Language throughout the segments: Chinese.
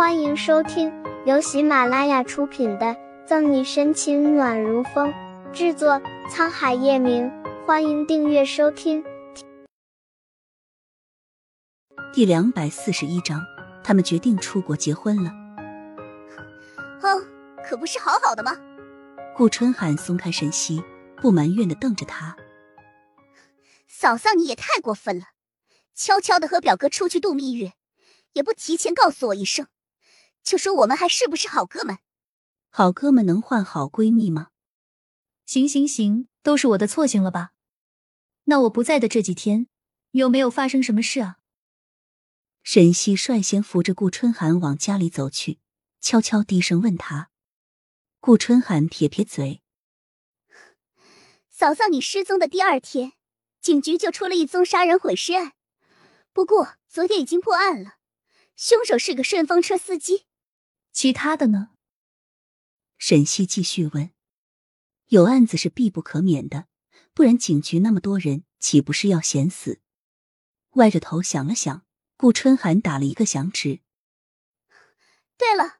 欢迎收听由喜马拉雅出品的《赠你深情暖如风》，制作沧海夜明。欢迎订阅收听。第两百四十一章，他们决定出国结婚了。哼，可不是好好的吗？顾春寒松开沈西，不埋怨的瞪着他：“嫂嫂，你也太过分了，悄悄的和表哥出去度蜜月，也不提前告诉我一声。”就说我们还是不是好哥们？好哥们能换好闺蜜吗？行行行，都是我的错，行了吧？那我不在的这几天，有没有发生什么事啊？沈西率先扶着顾春寒往家里走去，悄悄低声问他。顾春寒撇撇嘴：“嫂嫂，你失踪的第二天，警局就出了一宗杀人毁尸案，不过昨天已经破案了，凶手是个顺风车司机。”其他的呢？沈西继续问：“有案子是必不可免的，不然警局那么多人，岂不是要闲死？”歪着头想了想，顾春寒打了一个响指：“对了，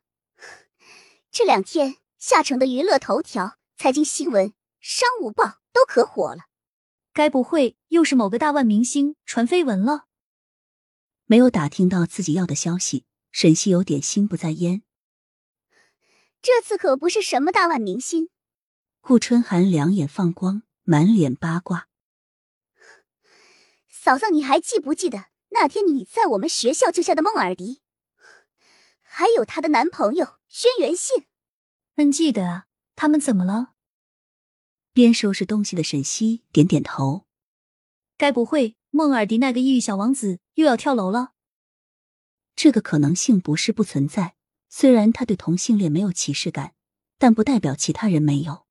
这两天下城的娱乐头条、财经新闻、商务报都可火了，该不会又是某个大腕明星传绯闻了？”没有打听到自己要的消息，沈西有点心不在焉。这次可不是什么大腕明星。顾春寒两眼放光，满脸八卦。嫂嫂，你还记不记得那天你在我们学校救下的孟尔迪，还有她的男朋友轩辕信？嗯，记得啊。他们怎么了？边收拾东西的沈西点点头。该不会孟尔迪那个异域小王子又要跳楼了？这个可能性不是不存在。虽然他对同性恋没有歧视感，但不代表其他人没有。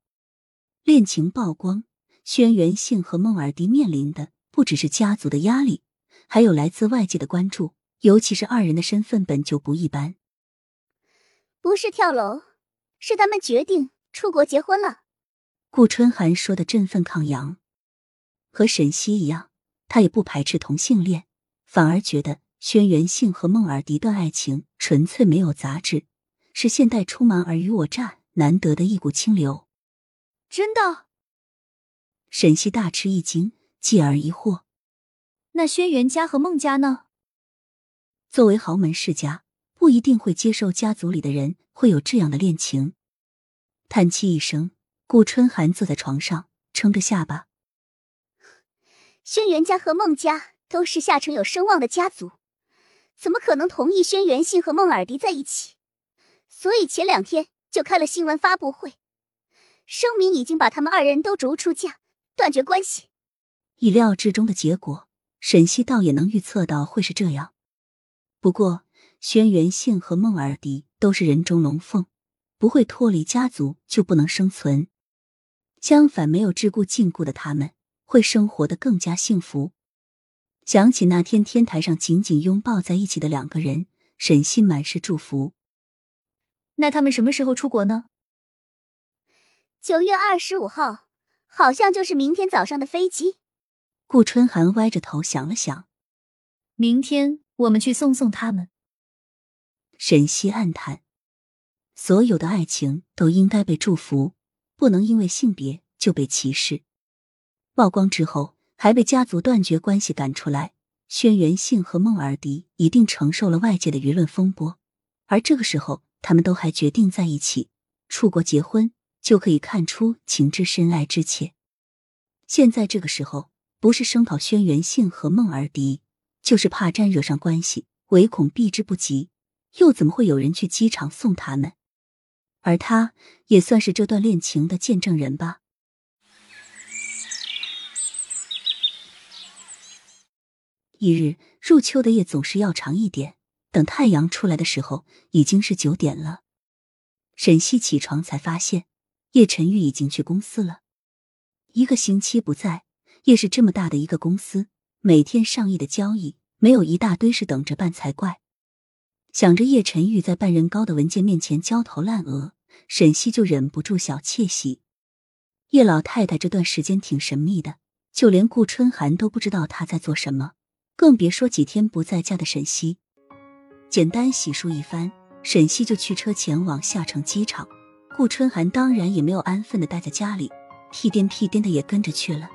恋情曝光，轩辕信和孟尔迪面临的不只是家族的压力，还有来自外界的关注。尤其是二人的身份本就不一般。不是跳楼，是他们决定出国结婚了。顾春寒说的振奋抗扬，和沈西一样，他也不排斥同性恋，反而觉得。轩辕信和孟尔迪的爱情纯粹没有杂质，是现代充满尔虞我诈难得的一股清流。真的？沈西大吃一惊，继而疑惑：“那轩辕家和孟家呢？”作为豪门世家，不一定会接受家族里的人会有这样的恋情。叹气一声，顾春寒坐在床上，撑着下巴：“ 轩辕家和孟家都是下城有声望的家族。”怎么可能同意轩辕信和孟尔迪在一起？所以前两天就开了新闻发布会，声明已经把他们二人都逐出家，断绝关系。意料之中的结果，沈西倒也能预测到会是这样。不过，轩辕信和孟尔迪都是人中龙凤，不会脱离家族就不能生存。相反，没有桎梏禁锢的他们，会生活的更加幸福。想起那天天台上紧紧拥抱在一起的两个人，沈西满是祝福。那他们什么时候出国呢？九月二十五号，好像就是明天早上的飞机。顾春寒歪着头想了想，明天我们去送送他们。沈西暗叹：所有的爱情都应该被祝福，不能因为性别就被歧视。曝光之后。还被家族断绝关系赶出来，轩辕信和孟尔迪一定承受了外界的舆论风波，而这个时候他们都还决定在一起出国结婚，就可以看出情之深爱之切。现在这个时候，不是声讨轩辕信和孟尔迪，就是怕沾惹上关系，唯恐避之不及，又怎么会有人去机场送他们？而他也算是这段恋情的见证人吧。一日入秋的夜总是要长一点，等太阳出来的时候已经是九点了。沈西起床才发现叶晨玉已经去公司了，一个星期不在，叶是这么大的一个公司，每天上亿的交易，没有一大堆事等着办才怪。想着叶晨玉在半人高的文件面前焦头烂额，沈西就忍不住小窃喜。叶老太太这段时间挺神秘的，就连顾春寒都不知道她在做什么。更别说几天不在家的沈西。简单洗漱一番，沈西就驱车前往下城机场。顾春寒当然也没有安分的待在家里，屁颠屁颠的也跟着去了。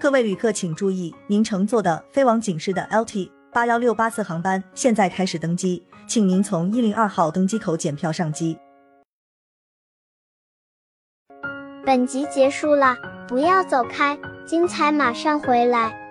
各位旅客请注意，您乘坐的飞往景市的 LT 八幺六八次航班现在开始登机，请您从一零二号登机口检票上机。本集结束了，不要走开，精彩马上回来。